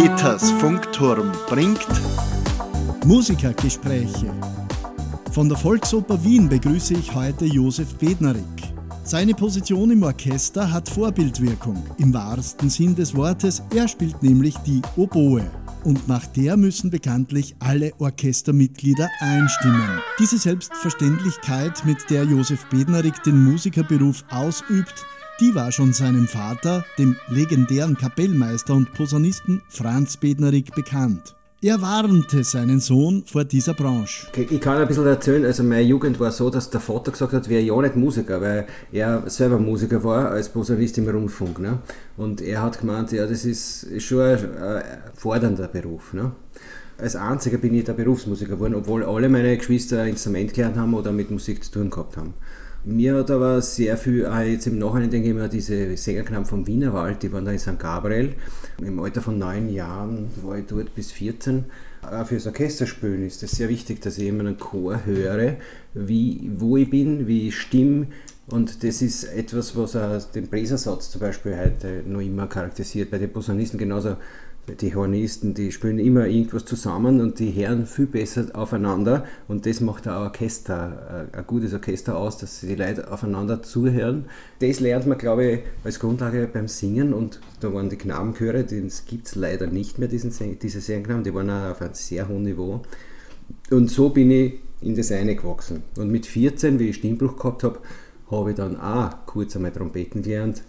Peters Funkturm bringt Musikergespräche. Von der Volksoper Wien begrüße ich heute Josef Bednarik. Seine Position im Orchester hat Vorbildwirkung, im wahrsten Sinn des Wortes. Er spielt nämlich die Oboe. Und nach der müssen bekanntlich alle Orchestermitglieder einstimmen. Diese Selbstverständlichkeit, mit der Josef Bednarik den Musikerberuf ausübt, die war schon seinem Vater, dem legendären Kapellmeister und Posaunisten Franz Bednarik, bekannt. Er warnte seinen Sohn vor dieser Branche. Ich kann ein bisschen erzählen, also meine Jugend war so, dass der Vater gesagt hat, wäre ja nicht Musiker, weil er selber Musiker war als Posaunist im Rundfunk. Ne? Und er hat gemeint, ja, das ist, schon ein fordernder Beruf. Ne? Als einziger bin ich der Berufsmusiker geworden, obwohl alle meine Geschwister Instrument gelernt haben oder mit Musik zu tun gehabt haben. Mir hat aber sehr viel, auch jetzt im Nachhinein denke ich mir, diese Sängerknaben vom Wienerwald, die waren da in St. Gabriel. Im Alter von neun Jahren war ich dort bis 14. Auch fürs Orchesterspielen ist es sehr wichtig, dass ich immer einen Chor höre, wie, wo ich bin, wie ich stimme. Und das ist etwas, was auch den Bläsersatz zum Beispiel heute noch immer charakterisiert. Bei den Posaunisten genauso die Hornisten, die spielen immer irgendwas zusammen und die hören viel besser aufeinander und das macht ein Orchester, ein gutes Orchester aus, dass die Leute aufeinander zuhören. Das lernt man, glaube ich, als Grundlage beim Singen und da waren die Knabenchöre, das gibt es leider nicht mehr, diesen, diese Sängerknaben, die waren auch auf einem sehr hohen Niveau. Und so bin ich in das eine gewachsen. Und mit 14, wie ich Stimmbruch gehabt habe, habe ich dann auch kurz einmal Trompeten gelernt,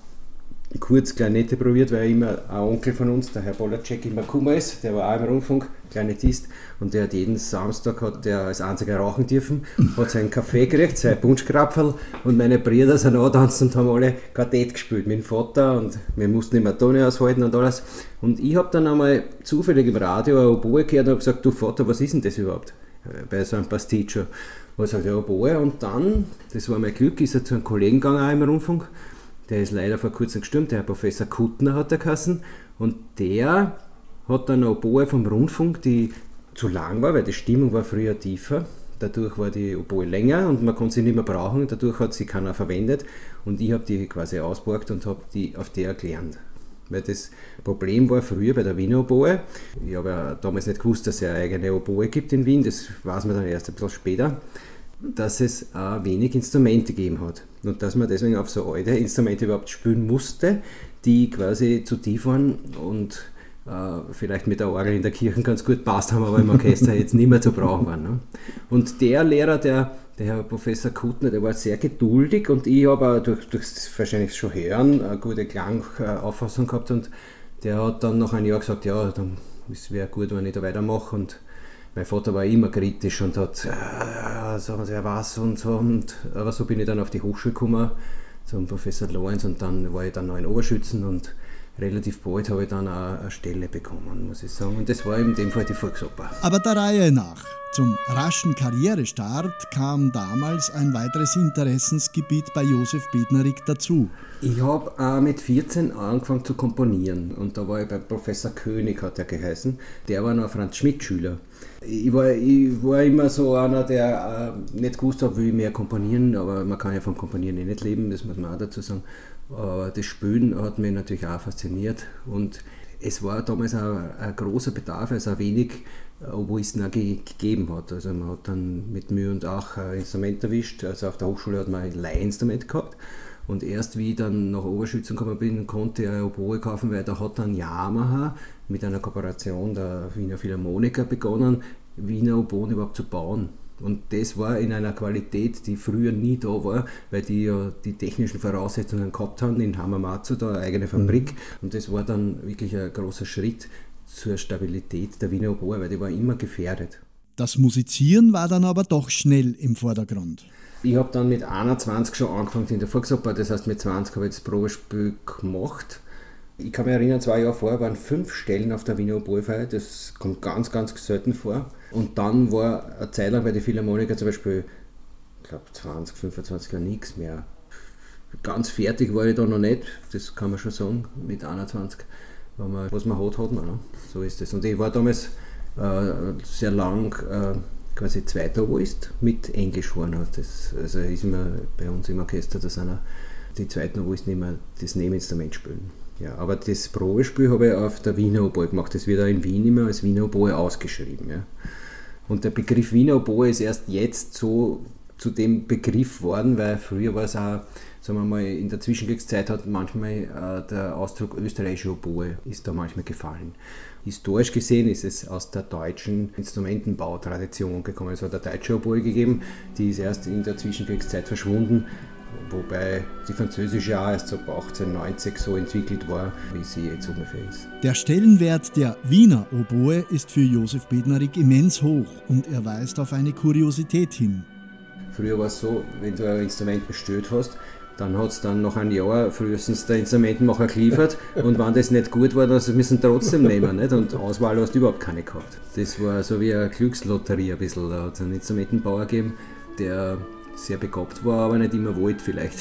kurz Klarinette probiert, weil immer ein Onkel von uns, der Herr Bolacek, immer Kummer ist, der war auch im Rundfunk, Klarinettist, und der hat jeden Samstag hat der als einziger rauchen dürfen, hat seinen Kaffee gekriegt, sein Punschkrapferl, und meine Brüder sind angetanzt und haben alle Quartett gespielt mit dem Vater, und wir mussten immer Tone aushalten und alles. Und ich habe dann einmal zufällig im Radio ein Oboe gehört und habe gesagt, du Vater, was ist denn das überhaupt? Bei so einem Pasticcio. Und er sagt, ja, Oboe, und dann, das war mein Glück, ist er zu einem Kollegen gegangen auch im Rundfunk, der ist leider vor kurzem gestorben, der Herr Professor Kuttner hat er geheißen. Und der hat dann eine Oboe vom Rundfunk, die zu lang war, weil die Stimmung war früher tiefer. Dadurch war die Oboe länger und man konnte sie nicht mehr brauchen. Dadurch hat sie keiner verwendet. Und ich habe die quasi ausborgt und habe die auf der gelernt. Weil das Problem war früher bei der Wiener Oboe. Ich habe ja damals nicht gewusst, dass es eine eigene Oboe gibt in Wien. Das weiß man dann erst ein bisschen später dass es äh, wenig Instrumente gegeben hat und dass man deswegen auf so alte Instrumente überhaupt spielen musste, die quasi zu tief waren und äh, vielleicht mit der Orgel in der Kirche ganz gut passt haben, aber im Orchester jetzt nicht mehr zu brauchen waren. Ne? Und der Lehrer, der, der Herr Professor Kuttner, der war sehr geduldig und ich habe durch, durch das wahrscheinlich schon Hören eine gute Klangauffassung gehabt und der hat dann nach einem Jahr gesagt, ja, dann wäre gut, wenn ich da weitermache und mein Vater war immer kritisch und hat, äh, sagen Sie ja was und so. Und, aber so bin ich dann auf die Hochschule gekommen zum Professor Lorenz und dann war ich dann noch in Oberschützen und relativ bald habe ich dann auch eine Stelle bekommen, muss ich sagen. Und das war in dem Fall die Volksoper. Aber der Reihe nach. Zum raschen Karrierestart kam damals ein weiteres Interessensgebiet bei Josef Bednarik dazu. Ich habe äh, mit 14 angefangen zu komponieren und da war ich bei Professor König, hat er geheißen. Der war noch Franz Schmidt-Schüler. Ich war, ich war immer so einer, der äh, nicht gewusst hat, will ich mehr komponieren, aber man kann ja vom Komponieren eh nicht leben, das muss man auch dazu sagen. Aber das Spülen hat mich natürlich auch fasziniert und es war damals auch ein großer Bedarf, also auch wenig Oboisten auch gegeben hat. Also man hat dann mit Mühe und Ach ein Instrument erwischt. Also auf der Hochschule hat man ein Leihinstrument gehabt. Und erst wie ich dann nach Oberschützen gekommen bin, konnte ich ein Oboe kaufen, weil da hat dann Yamaha mit einer Kooperation der Wiener Philharmoniker begonnen, Wiener Oboen überhaupt zu bauen. Und das war in einer Qualität, die früher nie da war, weil die ja die technischen Voraussetzungen gehabt haben in Hamamatsu, da eine eigene Fabrik. Mhm. Und das war dann wirklich ein großer Schritt zur Stabilität der Wiener Oboe, weil die war immer gefährdet. Das Musizieren war dann aber doch schnell im Vordergrund. Ich habe dann mit 21 schon angefangen in der Volksoper, das heißt mit 20 habe ich das Probespiel gemacht. Ich kann mich erinnern, zwei Jahre vorher waren fünf Stellen auf der Wiener Oboefeier, das kommt ganz, ganz selten vor. Und dann war eine Zeit lang bei den Philharmoniker zum Beispiel, ich glaube 20, 25 Jahre nichts mehr. Ganz fertig war ich da noch nicht, das kann man schon sagen, mit 21. Man, was man hat, hat man. Ne? So ist es. Und ich war damals äh, sehr lang äh, quasi zweiter Oboist mit Englischhorn. Das, also ist immer bei uns im Orchester, da sind die zweiten Oboisten immer das Nebeninstrument spielen. Ja, aber das Probespiel habe ich auf der Wiener Oboe gemacht. Das wird auch in Wien immer als Wiener Oboe ausgeschrieben. Ja. Und der Begriff Wiener Oboe ist erst jetzt so zu dem Begriff worden, weil früher war es auch, sagen wir mal, in der Zwischenkriegszeit hat manchmal äh, der Ausdruck österreichische Oboe ist da manchmal gefallen. Historisch gesehen ist es aus der deutschen Instrumentenbautradition gekommen. Es hat eine deutsche Oboe gegeben, die ist erst in der Zwischenkriegszeit verschwunden wobei die französische auch erst so 1890 so entwickelt war, wie sie jetzt ungefähr ist. Der Stellenwert der Wiener Oboe ist für Josef Bednarik immens hoch und er weist auf eine Kuriosität hin. Früher war es so, wenn du ein Instrument bestellt hast, dann hat es dann nach einem Jahr frühestens der Instrumentenmacher geliefert und wenn das nicht gut war, dann müssen trotzdem nehmen. Nicht? Und Auswahl hast du überhaupt keine gehabt. Das war so wie eine Glückslotterie ein bisschen. Da hat es einen Instrumentenbauer gegeben, der sehr begabt war, aber nicht immer wollte vielleicht.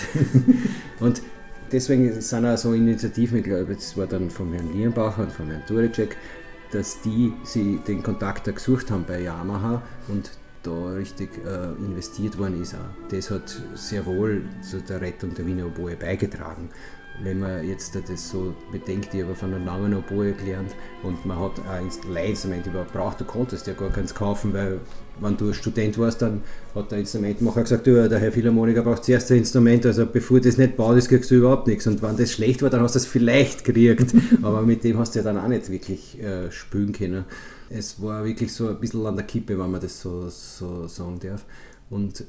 und deswegen sind auch so Initiativen, ich glaube, das war dann von Herrn Lierenbacher und von Herrn Turicek, dass die sie den Kontakt da gesucht haben bei Yamaha und da richtig äh, investiert worden ist. Auch. Das hat sehr wohl zu der Rettung der Wiener Oboe beigetragen wenn man jetzt das so bedenkt, ich habe von einer langen Oboe gelernt und man hat ein Leihinstrument überhaupt braucht, du konntest ja gar keins kaufen, weil wenn du Student warst, dann hat der Instrumentmacher gesagt, du, der Herr Philharmoniker braucht zuerst ein Instrument, also bevor das nicht baut ist, kriegst du überhaupt nichts. Und wenn das schlecht war, dann hast du es vielleicht gekriegt, aber mit dem hast du ja dann auch nicht wirklich äh, spülen können. Es war wirklich so ein bisschen an der Kippe, wenn man das so, so sagen darf. Und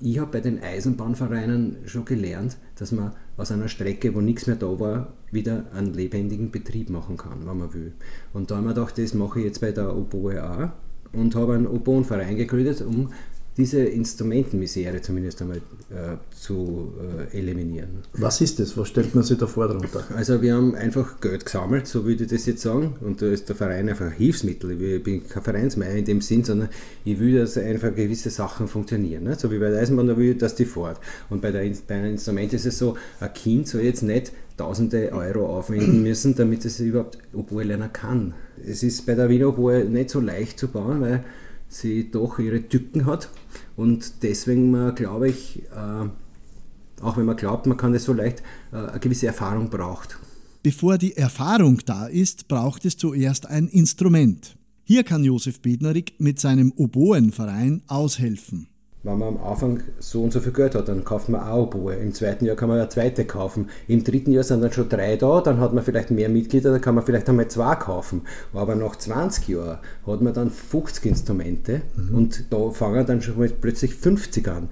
ich habe bei den Eisenbahnvereinen schon gelernt, dass man aus einer Strecke, wo nichts mehr da war, wieder einen lebendigen Betrieb machen kann, wenn man will. Und da haben wir gedacht, das mache ich jetzt bei der Oboe auch und habe einen Oboenverein gegründet, um diese Instrumentenmisere zumindest einmal äh, zu äh, eliminieren. Was ist das? Was stellt man sich da vor darunter? Also wir haben einfach Geld gesammelt, so würde ich das jetzt sagen. Und da ist der Verein einfach ein Hilfsmittel. Ich bin kein Vereinsmeier in dem Sinn, sondern ich will, dass einfach gewisse Sachen funktionieren. Ne? So wie bei der Eisenbahn, da will ich, dass die fährt. Und bei, der, bei einem Instrument ist es so, ein Kind soll jetzt nicht tausende Euro aufwenden müssen, damit es überhaupt Oboe lernen kann. Es ist bei der Wiener Oboe nicht so leicht zu bauen, weil sie doch ihre Tücken hat und deswegen glaube ich, äh, auch wenn man glaubt, man kann das so leicht, äh, eine gewisse Erfahrung braucht. Bevor die Erfahrung da ist, braucht es zuerst ein Instrument. Hier kann Josef Bednarik mit seinem Oboenverein aushelfen wenn man am Anfang so und so viel Geld hat, dann kauft man auch Oboe. Im zweiten Jahr kann man eine zweite kaufen. Im dritten Jahr sind dann schon drei da, dann hat man vielleicht mehr Mitglieder, dann kann man vielleicht einmal zwei kaufen. Aber nach 20 Jahren hat man dann 50 Instrumente mhm. und da fangen dann schon mal plötzlich 50 an.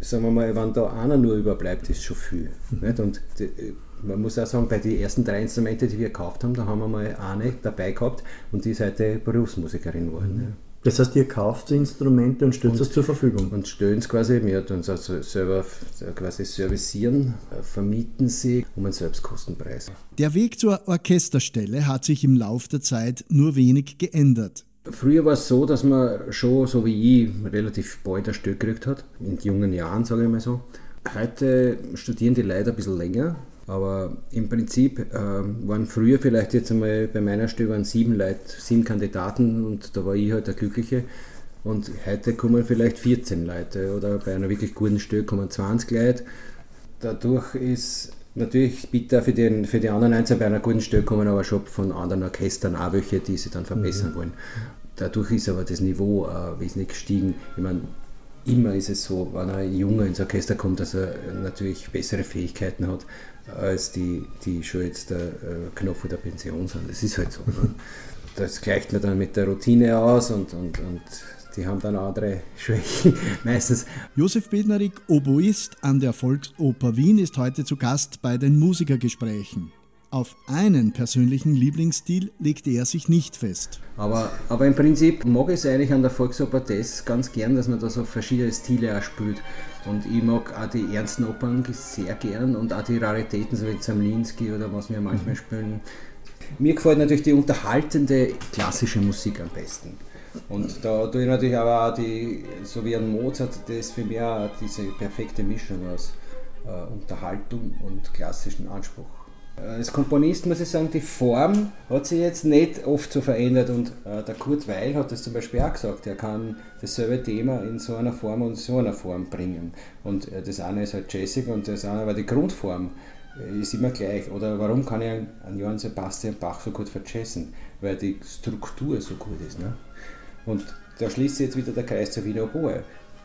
Sagen wir mal, wenn da einer nur überbleibt, ist schon viel. Mhm. Und die, man muss auch sagen, bei den ersten drei Instrumenten, die wir gekauft haben, da haben wir mal eine dabei gehabt und die ist heute Berufsmusikerin geworden. Mhm. Ja. Das heißt, ihr kauft Instrumente und stellt es zur Verfügung? Und stellen es quasi, wir tun es also selber quasi servicieren, vermieten sie um einen Selbstkostenpreis. Der Weg zur Orchesterstelle hat sich im Laufe der Zeit nur wenig geändert. Früher war es so, dass man schon, so wie ich, relativ bald ein Stück gekriegt hat, in jungen Jahren, sage ich mal so. Heute studieren die Leute ein bisschen länger, aber im Prinzip äh, waren früher vielleicht jetzt einmal bei meiner Stelle waren sieben Leute, sieben Kandidaten und da war ich halt der Glückliche. Und heute kommen vielleicht 14 Leute oder bei einer wirklich guten Stelle kommen 20 Leute. Dadurch ist natürlich bitter für, den, für die anderen Einzelnen bei einer guten Stelle kommen aber schon von anderen Orchestern auch welche, die sie dann verbessern mhm. wollen. Dadurch ist aber das Niveau äh, wesentlich gestiegen. Ich meine, immer ist es so, wenn ein Junge ins Orchester kommt, dass er natürlich bessere Fähigkeiten hat als die, die schon jetzt der äh, Knopf der Pension sind. Das ist halt so. Ne? Das gleicht man dann mit der Routine aus und, und, und die haben dann andere Schwächen meistens. Josef Bednarik, Oboist an der Volksoper Wien, ist heute zu Gast bei den Musikergesprächen. Auf einen persönlichen Lieblingsstil legte er sich nicht fest. Aber, aber im Prinzip mag ich es eigentlich an der Volksoper das ganz gern, dass man da so verschiedene Stile auch spielt. Und ich mag auch die ernsten Opern sehr gern und auch die Raritäten, so wie Zamlinski oder was wir manchmal mhm. spielen. Mir gefällt natürlich die unterhaltende klassische Musik am besten. Und da tue ich natürlich aber auch die, so wie ein Mozart, das für mich auch diese perfekte Mischung aus äh, Unterhaltung und klassischen Anspruch. Als Komponist muss ich sagen, die Form hat sich jetzt nicht oft so verändert und äh, der Kurt Weil hat das zum Beispiel auch gesagt, er kann dasselbe Thema in so einer Form und so einer Form bringen. Und äh, das eine ist halt Jazzig und das andere war die Grundform ist immer gleich. Oder warum kann ich einen Johann Sebastian Bach so gut vergessen? Weil die Struktur so gut ist. Ne? Und da schließt sich jetzt wieder der Kreis zur Wiener Oboe.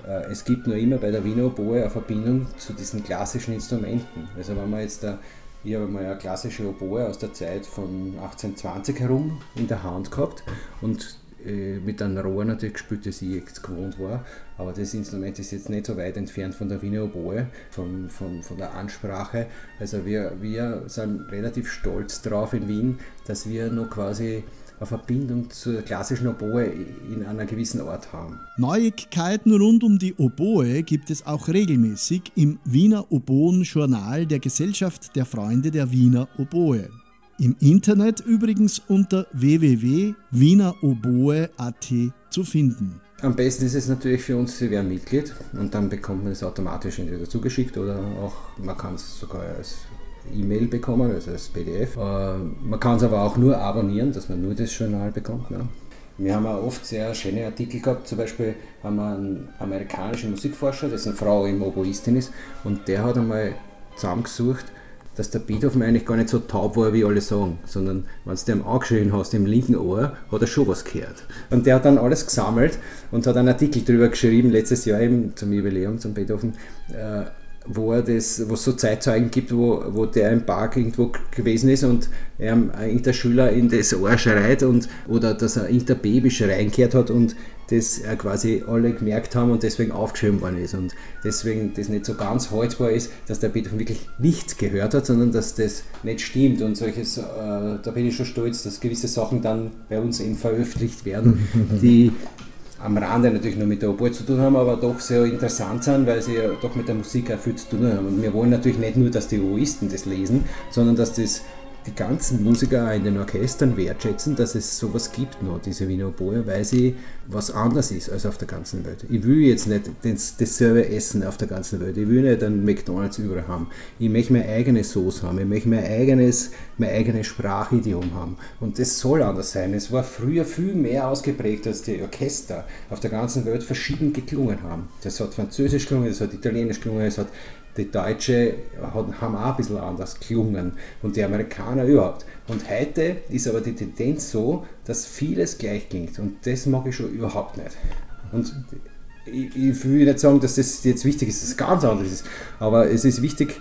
Äh, es gibt nur immer bei der Wiener Oboe eine Verbindung zu diesen klassischen Instrumenten. Also wenn man jetzt da, ich habe mal eine klassische Oboe aus der Zeit von 1820 herum in der Hand gehabt und äh, mit einem Rohr natürlich gespielt, das ich jetzt gewohnt war. Aber das Instrument ist jetzt nicht so weit entfernt von der Wiener Oboe, von, von, von der Ansprache. Also wir, wir sind relativ stolz drauf in Wien, dass wir noch quasi eine Verbindung zur klassischen Oboe in einer gewissen Art haben. Neuigkeiten rund um die Oboe gibt es auch regelmäßig im Wiener Oboen-Journal der Gesellschaft der Freunde der Wiener Oboe. Im Internet übrigens unter www.wieneroboe.at zu finden. Am besten ist es natürlich für uns, Sie werden Mitglied und dann bekommt man es automatisch entweder zugeschickt oder auch, man kann es sogar als E-Mail bekommen, also als PDF. Äh, man kann es aber auch nur abonnieren, dass man nur das Journal bekommt. Ne? Wir haben auch oft sehr schöne Artikel gehabt. Zum Beispiel haben wir einen amerikanischen Musikforscher, dessen Frau im Oboistin ist, und der hat einmal zusammengesucht, dass der Beethoven eigentlich gar nicht so taub war, wie alle sagen, sondern wenn du dem angeschrien hast im linken Ohr, hat er schon was gehört. Und der hat dann alles gesammelt und hat einen Artikel darüber geschrieben, letztes Jahr eben zum Jubiläum, zum Beethoven, äh, wo er das, wo es so Zeitzeugen gibt, wo, wo der im Park irgendwo gewesen ist und er irgendein Schüler in das Ohr schreit und oder dass er irgendein Baby schreien gehört hat und das quasi alle gemerkt haben und deswegen aufgeschrieben worden ist und deswegen das nicht so ganz haltbar ist, dass der Beethoven wirklich nichts gehört hat, sondern dass das nicht stimmt und solches, äh, da bin ich schon stolz, dass gewisse Sachen dann bei uns eben veröffentlicht werden, die am Rande natürlich nur mit der Oboe zu tun haben, aber doch sehr interessant sind, weil sie ja doch mit der Musik auch viel zu tun haben. Und wir wollen natürlich nicht nur, dass die Oboisten das lesen, sondern dass das die ganzen Musiker in den Orchestern wertschätzen, dass es sowas gibt noch, diese Wiener Oboe, weil sie was anderes ist als auf der ganzen Welt. Ich will jetzt nicht das, dasselbe essen auf der ganzen Welt. Ich will nicht einen McDonalds überall haben. Ich möchte meine eigene Sauce haben. Ich möchte mein eigenes, mein eigenes Sprachidiom haben. Und das soll anders sein. Es war früher viel mehr ausgeprägt, als die Orchester auf der ganzen Welt verschieden geklungen haben. Das hat Französisch gelungen, das hat Italienisch gelungen, es hat die Deutsche haben auch ein bisschen anders gelungen und die Amerikaner überhaupt. Und heute ist aber die Tendenz so, dass vieles gleich klingt und das mag ich schon überhaupt nicht. Und ich, ich will nicht sagen, dass das jetzt wichtig ist, dass es ganz anders ist, aber es ist wichtig,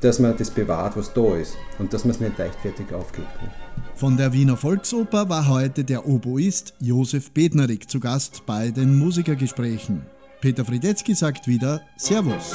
dass man das bewahrt, was da ist und dass man es nicht leichtfertig aufgibt. Von der Wiener Volksoper war heute der Oboist Josef Bednarik zu Gast bei den Musikergesprächen. Peter Friedetzky sagt wieder Servus.